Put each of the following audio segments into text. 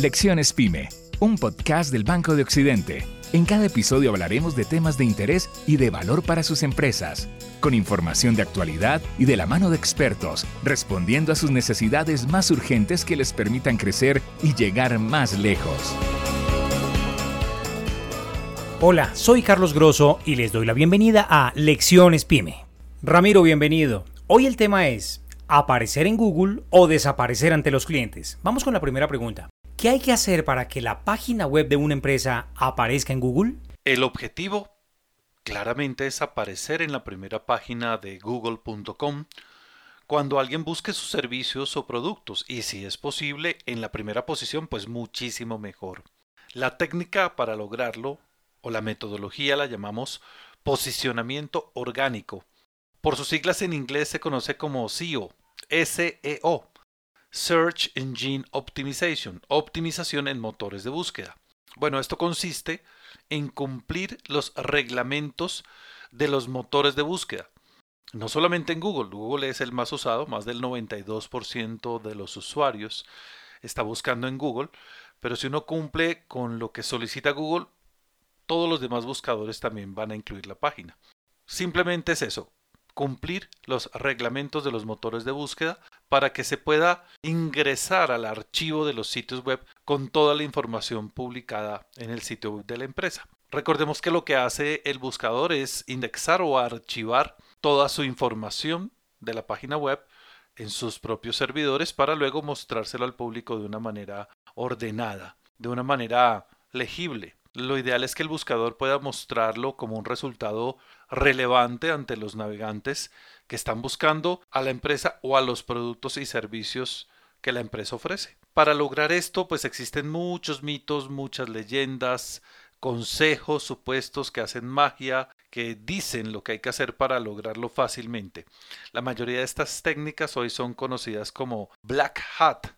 Lecciones Pyme, un podcast del Banco de Occidente. En cada episodio hablaremos de temas de interés y de valor para sus empresas, con información de actualidad y de la mano de expertos, respondiendo a sus necesidades más urgentes que les permitan crecer y llegar más lejos. Hola, soy Carlos Grosso y les doy la bienvenida a Lecciones Pyme. Ramiro, bienvenido. Hoy el tema es aparecer en Google o desaparecer ante los clientes. Vamos con la primera pregunta. ¿Qué hay que hacer para que la página web de una empresa aparezca en Google? El objetivo claramente es aparecer en la primera página de google.com cuando alguien busque sus servicios o productos y si es posible en la primera posición pues muchísimo mejor. La técnica para lograrlo o la metodología la llamamos posicionamiento orgánico. Por sus siglas en inglés se conoce como SEO, SEO, Search Engine Optimization, optimización en motores de búsqueda. Bueno, esto consiste en cumplir los reglamentos de los motores de búsqueda. No solamente en Google, Google es el más usado, más del 92% de los usuarios está buscando en Google, pero si uno cumple con lo que solicita Google, todos los demás buscadores también van a incluir la página. Simplemente es eso, cumplir los reglamentos de los motores de búsqueda para que se pueda ingresar al archivo de los sitios web con toda la información publicada en el sitio web de la empresa. Recordemos que lo que hace el buscador es indexar o archivar toda su información de la página web en sus propios servidores para luego mostrárselo al público de una manera ordenada, de una manera legible. Lo ideal es que el buscador pueda mostrarlo como un resultado relevante ante los navegantes que están buscando a la empresa o a los productos y servicios que la empresa ofrece. Para lograr esto, pues existen muchos mitos, muchas leyendas, consejos supuestos que hacen magia, que dicen lo que hay que hacer para lograrlo fácilmente. La mayoría de estas técnicas hoy son conocidas como black hat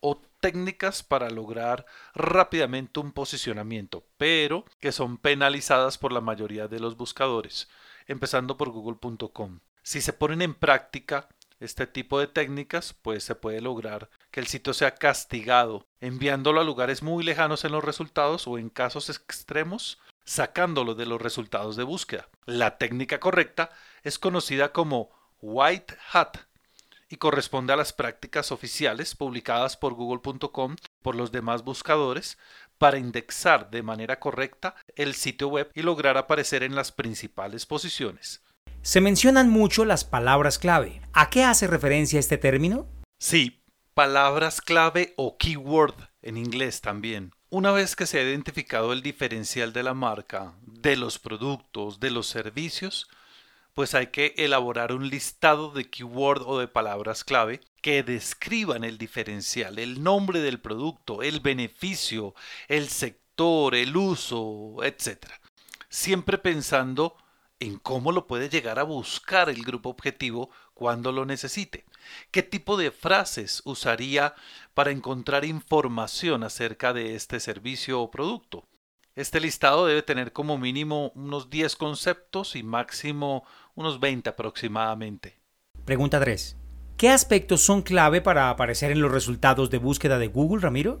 o técnicas para lograr rápidamente un posicionamiento, pero que son penalizadas por la mayoría de los buscadores, empezando por google.com. Si se ponen en práctica este tipo de técnicas, pues se puede lograr que el sitio sea castigado, enviándolo a lugares muy lejanos en los resultados o en casos extremos, sacándolo de los resultados de búsqueda. La técnica correcta es conocida como white hat y corresponde a las prácticas oficiales publicadas por google.com por los demás buscadores para indexar de manera correcta el sitio web y lograr aparecer en las principales posiciones. Se mencionan mucho las palabras clave. ¿A qué hace referencia este término? Sí, palabras clave o keyword en inglés también. Una vez que se ha identificado el diferencial de la marca, de los productos, de los servicios, pues hay que elaborar un listado de keyword o de palabras clave que describan el diferencial, el nombre del producto, el beneficio, el sector, el uso, etc. Siempre pensando en cómo lo puede llegar a buscar el grupo objetivo cuando lo necesite. ¿Qué tipo de frases usaría para encontrar información acerca de este servicio o producto? Este listado debe tener como mínimo unos 10 conceptos y máximo unos 20 aproximadamente. Pregunta 3. ¿Qué aspectos son clave para aparecer en los resultados de búsqueda de Google, Ramiro?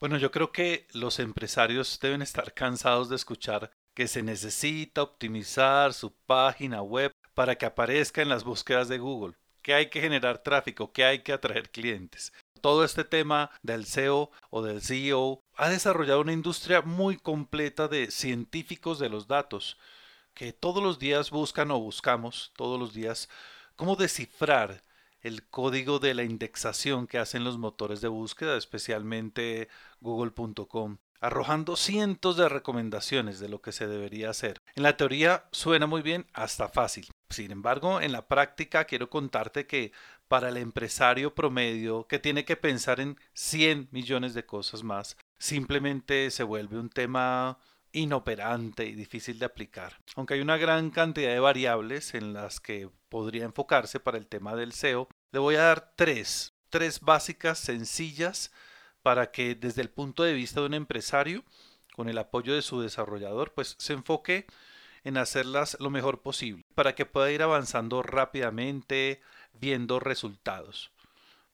Bueno, yo creo que los empresarios deben estar cansados de escuchar que se necesita optimizar su página web para que aparezca en las búsquedas de Google, que hay que generar tráfico, que hay que atraer clientes. Todo este tema del SEO o del CEO ha desarrollado una industria muy completa de científicos de los datos que todos los días buscan o buscamos todos los días cómo descifrar el código de la indexación que hacen los motores de búsqueda, especialmente google.com, arrojando cientos de recomendaciones de lo que se debería hacer. En la teoría suena muy bien hasta fácil. Sin embargo, en la práctica quiero contarte que para el empresario promedio que tiene que pensar en 100 millones de cosas más, simplemente se vuelve un tema inoperante y difícil de aplicar. Aunque hay una gran cantidad de variables en las que podría enfocarse para el tema del SEO, le voy a dar tres, tres básicas sencillas para que desde el punto de vista de un empresario, con el apoyo de su desarrollador, pues se enfoque en hacerlas lo mejor posible, para que pueda ir avanzando rápidamente, viendo resultados.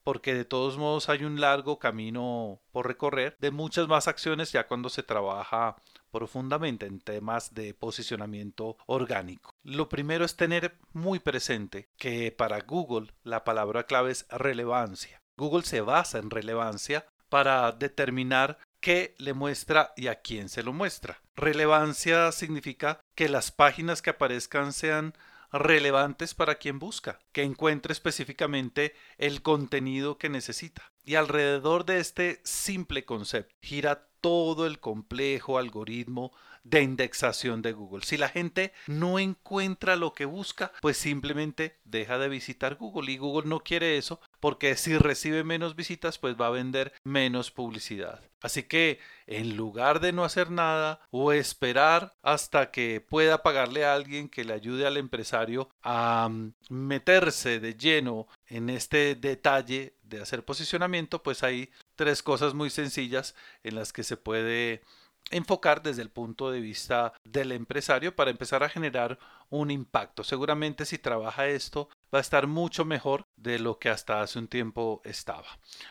porque de todos modos hay un largo camino por recorrer de muchas más acciones ya cuando se trabaja profundamente en temas de posicionamiento orgánico. Lo primero es tener muy presente que para Google la palabra clave es relevancia. Google se basa en relevancia para determinar qué le muestra y a quién se lo muestra. Relevancia significa que las páginas que aparezcan sean relevantes para quien busca, que encuentre específicamente el contenido que necesita. Y alrededor de este simple concepto gira todo el complejo algoritmo de indexación de Google. Si la gente no encuentra lo que busca, pues simplemente deja de visitar Google y Google no quiere eso porque si recibe menos visitas, pues va a vender menos publicidad. Así que en lugar de no hacer nada o esperar hasta que pueda pagarle a alguien que le ayude al empresario a mm, meterse de lleno en este detalle de hacer posicionamiento, pues hay tres cosas muy sencillas en las que se puede enfocar desde el punto de vista del empresario para empezar a generar un impacto. Seguramente si trabaja esto va a estar mucho mejor de lo que hasta hace un tiempo estaba.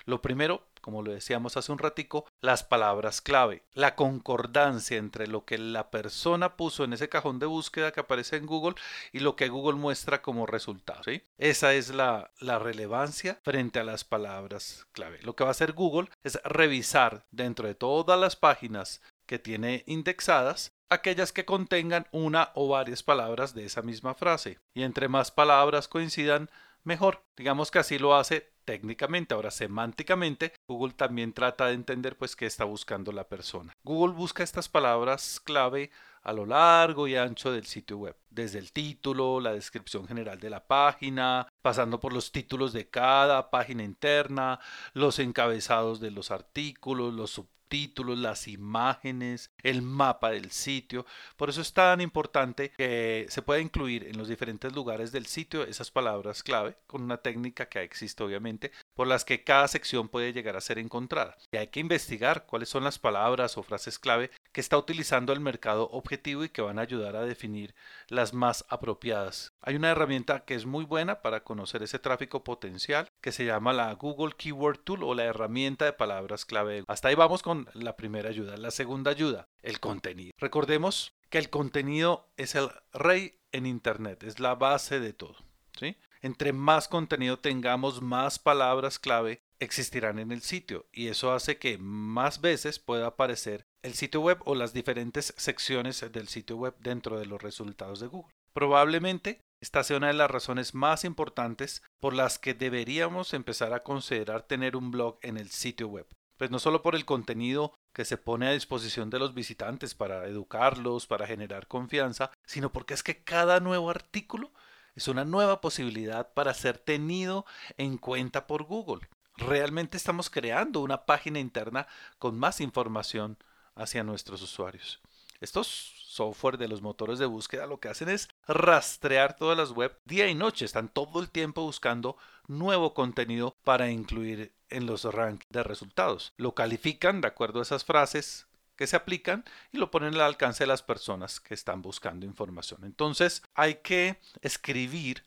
Lo primero, como lo decíamos hace un ratico, las palabras clave, la concordancia entre lo que la persona puso en ese cajón de búsqueda que aparece en Google y lo que Google muestra como resultado. Esa es la, la relevancia frente a las palabras clave. Lo que va a hacer Google es revisar dentro de todas las páginas que tiene indexadas aquellas que contengan una o varias palabras de esa misma frase. Y entre más palabras coincidan, mejor. Digamos que así lo hace técnicamente. Ahora, semánticamente, Google también trata de entender pues qué está buscando la persona. Google busca estas palabras clave a lo largo y ancho del sitio web, desde el título, la descripción general de la página, pasando por los títulos de cada página interna, los encabezados de los artículos, los subtítulos títulos, las imágenes, el mapa del sitio. Por eso es tan importante que se pueda incluir en los diferentes lugares del sitio esas palabras clave con una técnica que existe obviamente por las que cada sección puede llegar a ser encontrada. Y hay que investigar cuáles son las palabras o frases clave que está utilizando el mercado objetivo y que van a ayudar a definir las más apropiadas. Hay una herramienta que es muy buena para conocer ese tráfico potencial que se llama la Google Keyword Tool o la herramienta de palabras clave. Hasta ahí vamos con la primera ayuda. La segunda ayuda, el contenido. Recordemos que el contenido es el rey en Internet, es la base de todo. ¿sí? Entre más contenido tengamos, más palabras clave existirán en el sitio y eso hace que más veces pueda aparecer el sitio web o las diferentes secciones del sitio web dentro de los resultados de Google. Probablemente esta sea una de las razones más importantes por las que deberíamos empezar a considerar tener un blog en el sitio web. Pues no solo por el contenido que se pone a disposición de los visitantes para educarlos, para generar confianza, sino porque es que cada nuevo artículo es una nueva posibilidad para ser tenido en cuenta por Google. Realmente estamos creando una página interna con más información hacia nuestros usuarios. Estos software de los motores de búsqueda lo que hacen es rastrear todas las web día y noche. Están todo el tiempo buscando nuevo contenido para incluir en los rankings de resultados. Lo califican de acuerdo a esas frases que se aplican y lo ponen al alcance de las personas que están buscando información. Entonces hay que escribir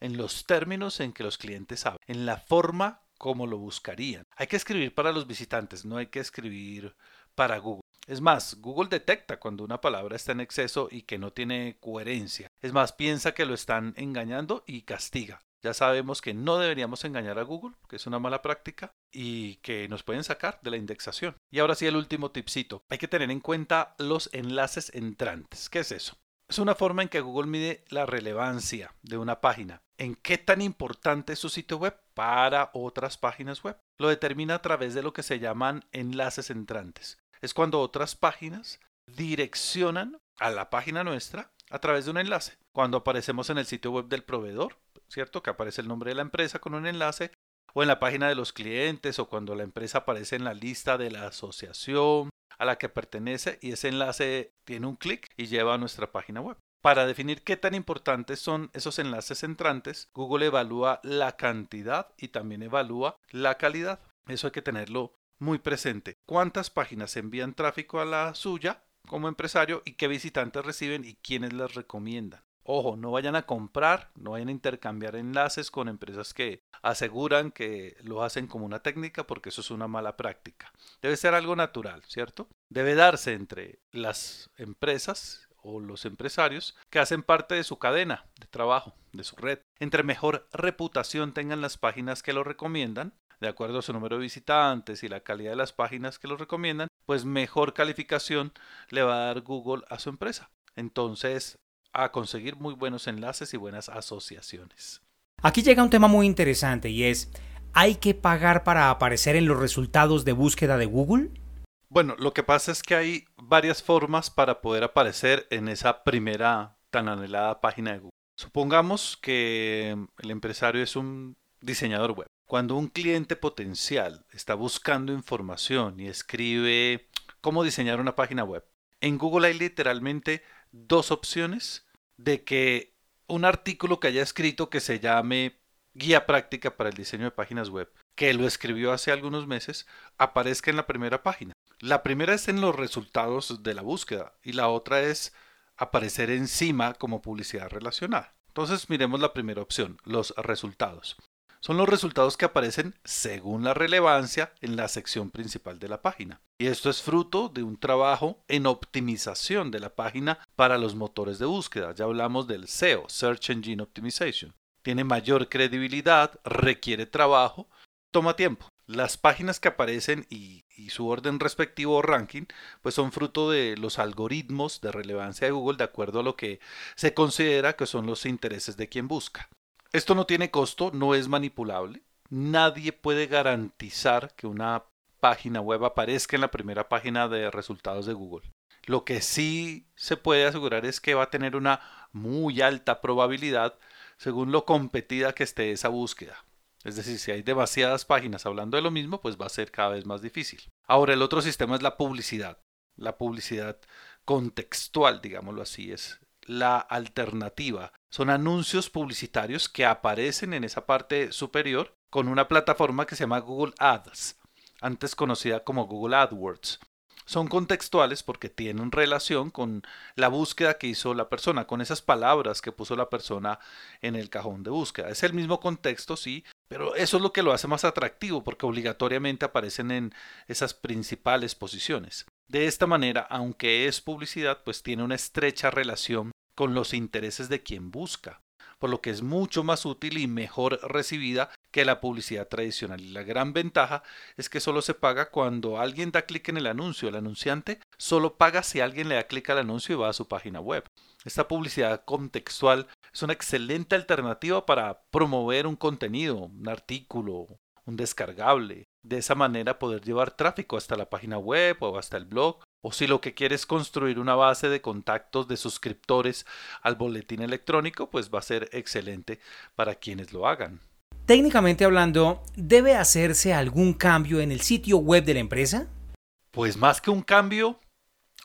en los términos en que los clientes saben, en la forma como lo buscarían. Hay que escribir para los visitantes, no hay que escribir para Google. Es más, Google detecta cuando una palabra está en exceso y que no tiene coherencia. Es más, piensa que lo están engañando y castiga. Ya sabemos que no deberíamos engañar a Google, que es una mala práctica, y que nos pueden sacar de la indexación. Y ahora sí el último tipcito. Hay que tener en cuenta los enlaces entrantes. ¿Qué es eso? Es una forma en que Google mide la relevancia de una página. ¿En qué tan importante es su sitio web para otras páginas web? Lo determina a través de lo que se llaman enlaces entrantes. Es cuando otras páginas direccionan a la página nuestra a través de un enlace. Cuando aparecemos en el sitio web del proveedor, ¿cierto? Que aparece el nombre de la empresa con un enlace, o en la página de los clientes, o cuando la empresa aparece en la lista de la asociación a la que pertenece y ese enlace tiene un clic y lleva a nuestra página web. Para definir qué tan importantes son esos enlaces entrantes, Google evalúa la cantidad y también evalúa la calidad. Eso hay que tenerlo muy presente. ¿Cuántas páginas envían tráfico a la suya como empresario y qué visitantes reciben y quiénes las recomiendan? Ojo, no vayan a comprar, no vayan a intercambiar enlaces con empresas que aseguran que lo hacen como una técnica porque eso es una mala práctica. Debe ser algo natural, ¿cierto? Debe darse entre las empresas o los empresarios que hacen parte de su cadena de trabajo, de su red. Entre mejor reputación tengan las páginas que lo recomiendan, de acuerdo a su número de visitantes y la calidad de las páginas que lo recomiendan, pues mejor calificación le va a dar Google a su empresa. Entonces, a conseguir muy buenos enlaces y buenas asociaciones. Aquí llega un tema muy interesante y es, ¿hay que pagar para aparecer en los resultados de búsqueda de Google? Bueno, lo que pasa es que hay varias formas para poder aparecer en esa primera tan anhelada página de Google. Supongamos que el empresario es un diseñador web. Cuando un cliente potencial está buscando información y escribe cómo diseñar una página web, en Google hay literalmente dos opciones de que un artículo que haya escrito que se llame Guía práctica para el diseño de páginas web, que lo escribió hace algunos meses, aparezca en la primera página. La primera es en los resultados de la búsqueda y la otra es aparecer encima como publicidad relacionada. Entonces miremos la primera opción, los resultados son los resultados que aparecen según la relevancia en la sección principal de la página. Y esto es fruto de un trabajo en optimización de la página para los motores de búsqueda. Ya hablamos del SEO, Search Engine Optimization. Tiene mayor credibilidad, requiere trabajo, toma tiempo. Las páginas que aparecen y, su orden respectivo o ranking, pues son fruto de los algoritmos de relevancia de Google de acuerdo a lo que se considera que son los intereses de quien busca. Esto no tiene costo, no es manipulable. Nadie puede garantizar que una página web aparezca en la primera página de resultados de Google. Lo que sí se puede asegurar es que va a tener una muy alta probabilidad según lo competida que esté esa búsqueda. Es decir, si hay demasiadas páginas hablando de lo mismo, pues va a ser cada vez más difícil. Ahora, el otro sistema es la publicidad. La publicidad contextual, digámoslo así, es la alternativa. Son anuncios publicitarios que aparecen en esa parte superior con una plataforma que se llama Google Ads, antes conocida como Google AdWords. Son contextuales porque tienen relación con la búsqueda que hizo la persona, con esas palabras que puso la persona en el cajón de búsqueda. Es el mismo contexto, sí, pero eso es lo que lo hace más atractivo porque obligatoriamente aparecen en esas principales posiciones. De esta manera, aunque es publicidad, pues tiene una estrecha relación con los intereses de quien busca, por lo que es mucho más útil y mejor recibida que la publicidad tradicional. Y la gran ventaja es que solo se paga cuando alguien da clic en el anuncio. El anunciante solo paga si alguien le da clic al anuncio y va a su página web. Esta publicidad contextual es una excelente alternativa para promover un contenido, un artículo, un descargable. De esa manera poder llevar tráfico hasta la página web o hasta el blog. O si lo que quieres es construir una base de contactos de suscriptores al boletín electrónico, pues va a ser excelente para quienes lo hagan. Técnicamente hablando, ¿debe hacerse algún cambio en el sitio web de la empresa? Pues más que un cambio,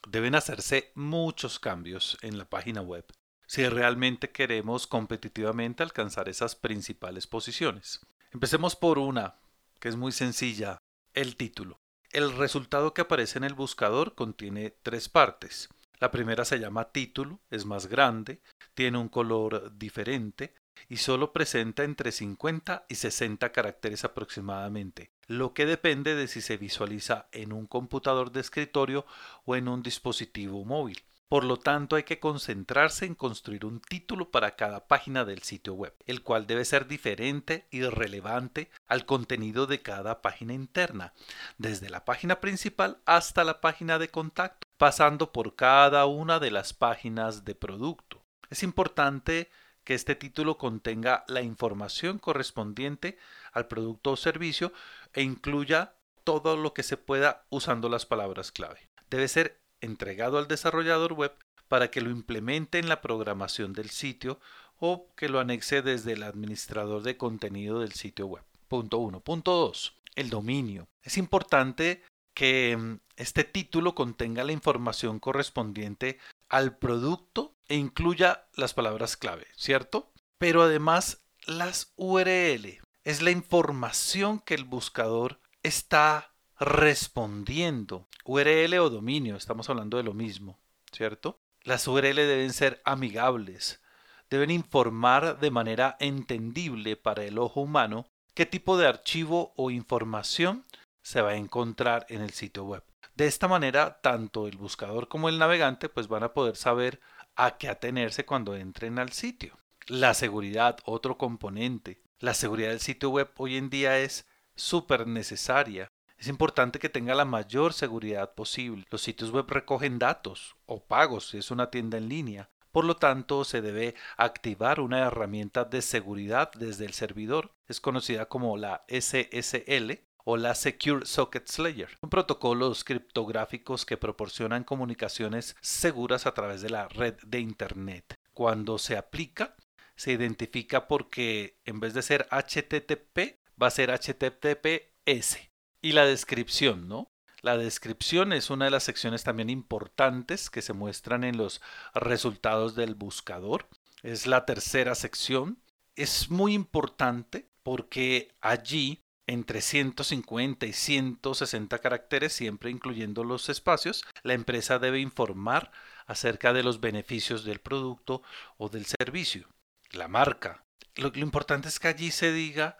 deben hacerse muchos cambios en la página web si realmente queremos competitivamente alcanzar esas principales posiciones. Empecemos por una, que es muy sencilla, el título. El resultado que aparece en el buscador contiene tres partes. La primera se llama título, es más grande, tiene un color diferente y solo presenta entre 50 y 60 caracteres aproximadamente, lo que depende de si se visualiza en un computador de escritorio o en un dispositivo móvil. Por lo tanto, hay que concentrarse en construir un título para cada página del sitio web, el cual debe ser diferente y relevante al contenido de cada página interna, desde la página principal hasta la página de contacto, pasando por cada una de las páginas de producto. Es importante que este título contenga la información correspondiente al producto o servicio e incluya todo lo que se pueda usando las palabras clave. Debe ser entregado al desarrollador web para que lo implemente en la programación del sitio o que lo anexe desde el administrador de contenido del sitio web. Punto 1. Punto 2. El dominio. Es importante que mm, este título contenga la información correspondiente al producto e incluya las palabras clave, ¿cierto? Pero además las URL. Es la información que el buscador está respondiendo. URL o dominio, estamos hablando de lo mismo, ¿cierto? Las URL deben ser amigables, deben informar de manera entendible para el ojo humano qué tipo de archivo o información se va a encontrar en el sitio web. De esta manera, tanto el buscador como el navegante pues van a poder saber a qué atenerse cuando entren al sitio. La seguridad, otro componente. La seguridad del sitio web hoy en día es súper necesaria. Es importante que tenga la mayor seguridad posible. Los sitios web recogen datos o pagos si es una tienda en línea. Por lo tanto, se debe activar una herramienta de seguridad desde el servidor. Es conocida como la SSL o la Secure Sockets Layer. Son protocolos criptográficos que proporcionan comunicaciones seguras a través de la red de Internet. Cuando se aplica, se identifica porque en vez de ser HTTP, va a ser HTTPS. Y la descripción, ¿no? La descripción es una de las secciones también importantes que se muestran en los resultados del buscador. Es la tercera sección. Es muy importante porque allí entre 150 y 160 caracteres, siempre incluyendo los espacios, la empresa debe informar acerca de los beneficios del producto o del servicio, la marca. Lo, importante es que allí se diga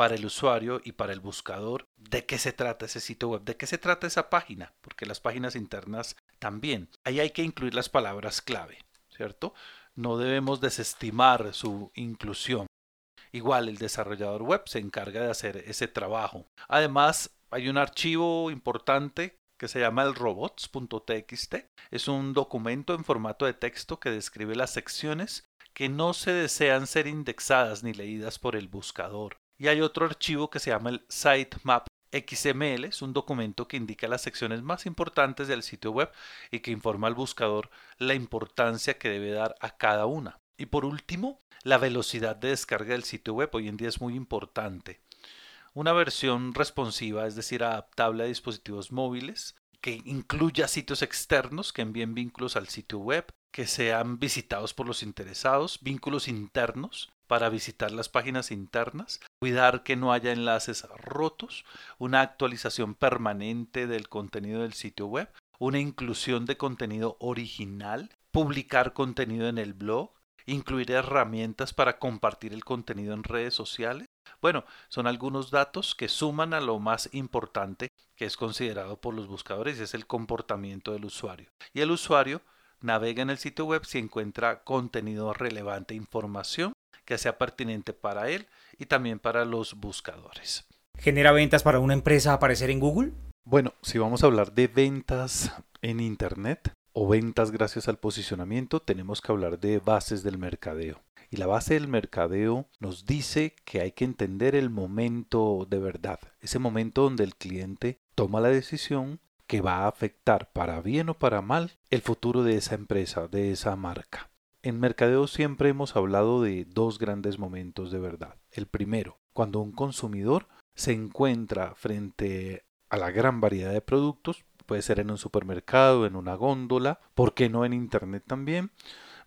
para el usuario y para el buscador de qué se trata ese sitio web, de qué se trata esa página, porque las páginas internas también. Ahí hay que incluir las palabras clave, ¿cierto? No debemos desestimar su inclusión. Igual el desarrollador web se encarga de hacer ese trabajo. Además, hay un archivo importante que se llama el robots.txt. Es un documento en formato de texto que describe las secciones que no se desean ser indexadas ni leídas por el buscador. Y hay otro archivo que se llama el sitemap XML, es un documento que indica las secciones más importantes del sitio web y que informa al buscador la importancia que debe dar a cada una. Y por último, la velocidad de descarga del sitio web hoy en día es muy importante. Una versión responsiva, es decir, adaptable a dispositivos móviles, que incluya sitios externos que envíen vínculos al sitio web, que sean visitados por los interesados, vínculos internos para visitar las páginas internas, cuidar que no haya enlaces rotos, una actualización permanente del contenido del sitio web, una inclusión de contenido original, publicar contenido en el blog, incluir herramientas para compartir el contenido en redes sociales. Bueno, son algunos datos que suman a lo más importante que es considerado por los buscadores y es el comportamiento del usuario. Y el usuario navega en el sitio web si encuentra contenido relevante, información que sea pertinente para él y también para los buscadores. ¿Genera ventas para una empresa aparecer en Google? Bueno, si vamos a hablar de ventas en Internet o ventas gracias al posicionamiento, tenemos que hablar de bases del mercadeo. Y la base del mercadeo nos dice que hay que entender el momento de verdad, ese momento donde el cliente toma la decisión que va a afectar para bien o para mal el futuro de esa empresa, de esa marca. En mercadeo siempre hemos hablado de dos grandes momentos de verdad. El primero, cuando un consumidor se encuentra frente a la gran variedad de productos, puede ser en un supermercado, en una góndola, ¿por qué no en Internet también?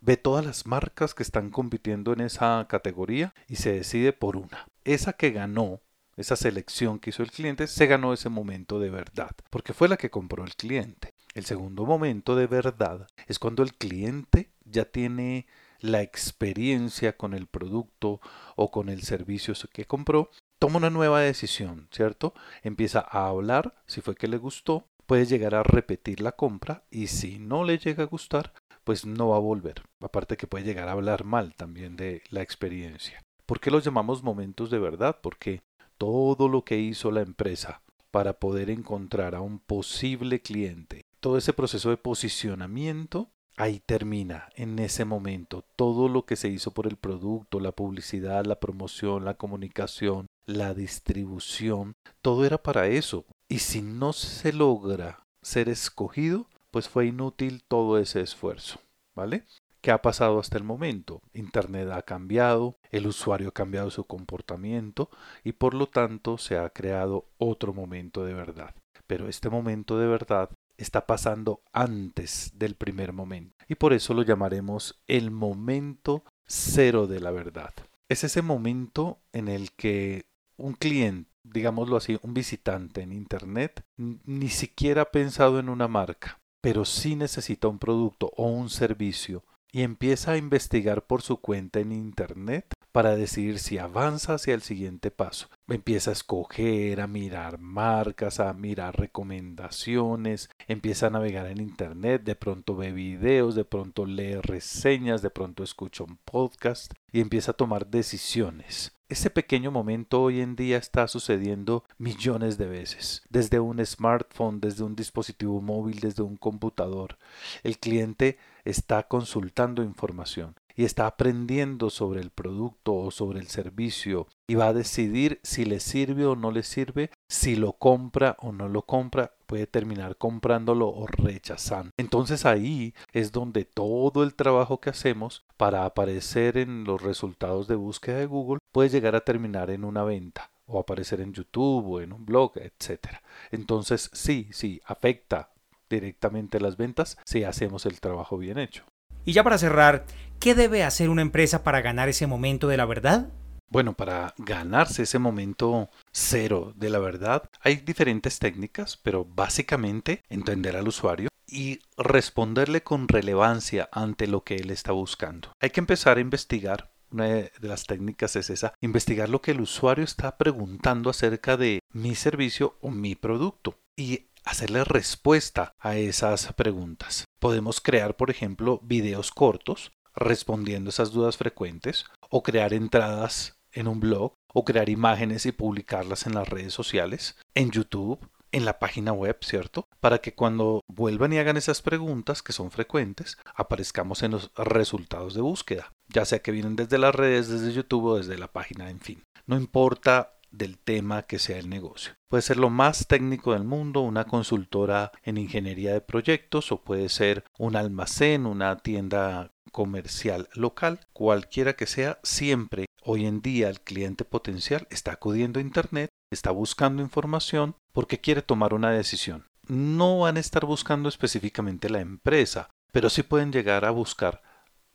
Ve todas las marcas que están compitiendo en esa categoría y se decide por una. Esa que ganó, esa selección que hizo el cliente, se ganó ese momento de verdad, porque fue la que compró el cliente. El segundo momento de verdad es cuando el cliente ya tiene la experiencia con el producto o con el servicio que compró, toma una nueva decisión, ¿cierto? Empieza a hablar, si fue que le gustó, puede llegar a repetir la compra y si no le llega a gustar, pues no va a volver. Aparte que puede llegar a hablar mal también de la experiencia. ¿Por qué los llamamos momentos de verdad? Porque todo lo que hizo la empresa para poder encontrar a un posible cliente, todo ese proceso de posicionamiento Ahí termina, en ese momento, todo lo que se hizo por el producto, la publicidad, la promoción, la comunicación, la distribución, todo era para eso. Y si no se logra ser escogido, pues fue inútil todo ese esfuerzo, ¿vale? ¿Qué ha pasado hasta el momento? Internet ha cambiado, el usuario ha cambiado su comportamiento y por lo tanto se ha creado otro momento de verdad. Pero este momento de verdad está pasando antes del primer momento. Y por eso lo llamaremos el momento cero de la verdad. Es ese momento en el que un cliente, digámoslo así, un visitante en Internet, ni siquiera ha pensado en una marca, pero sí necesita un producto o un servicio y empieza a investigar por su cuenta en Internet para decidir si avanza hacia el siguiente paso. Empieza a escoger, a mirar marcas, a mirar recomendaciones, empieza a navegar en Internet, de pronto ve videos, de pronto lee reseñas, de pronto escucha un podcast y empieza a tomar decisiones. Ese pequeño momento hoy en día está sucediendo millones de veces, desde un smartphone, desde un dispositivo móvil, desde un computador. El cliente está consultando información y está aprendiendo sobre el producto o sobre el servicio y va a decidir si le sirve o no le sirve, si lo compra o no lo compra, puede terminar comprándolo o rechazando. Entonces ahí es donde todo el trabajo que hacemos para aparecer en los resultados de búsqueda de Google puede llegar a terminar en una venta o aparecer en YouTube o en un blog, etc. Entonces sí, sí, afecta directamente las ventas si hacemos el trabajo bien hecho. Y ya para cerrar, ¿qué debe hacer una empresa para ganar ese momento de la verdad? Bueno, para ganarse ese momento cero de la verdad hay diferentes técnicas, pero básicamente entender al usuario y responderle con relevancia ante lo que él está buscando. Hay que empezar a investigar. Una de las técnicas es esa, investigar lo que el usuario está preguntando acerca de mi servicio o mi producto. Y hacerle respuesta a esas preguntas. Podemos crear, por ejemplo, videos cortos respondiendo esas dudas frecuentes o crear entradas en un blog o crear imágenes y publicarlas en las redes sociales, en YouTube, en la página web, ¿cierto? Para que cuando vuelvan y hagan esas preguntas, que son frecuentes, aparezcamos en los resultados de búsqueda, ya sea que vienen desde las redes, desde YouTube o desde la página, en fin. No importa del tema que sea el negocio. Puede ser lo más técnico del mundo, una consultora en ingeniería de proyectos o puede ser un almacén, una tienda comercial local, cualquiera que sea, siempre hoy en día el cliente potencial está acudiendo a Internet, está buscando información porque quiere tomar una decisión. No van a estar buscando específicamente la empresa, pero sí pueden llegar a buscar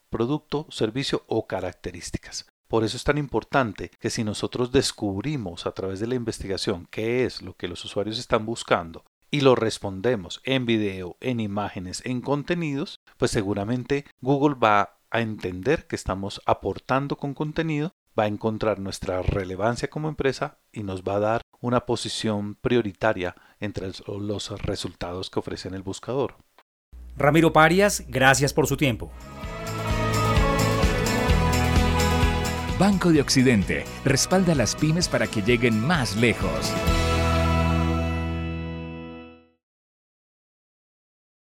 producto, servicio o características. Por eso es tan importante que si nosotros descubrimos a través de la investigación qué es lo que los usuarios están buscando y lo respondemos en video, en imágenes, en contenidos, pues seguramente Google va a entender que estamos aportando con contenido, va a encontrar nuestra relevancia como empresa y nos va a dar una posición prioritaria entre los resultados que ofrece el buscador. Ramiro Parias, gracias por su tiempo. Banco de Occidente respalda a las pymes para que lleguen más lejos.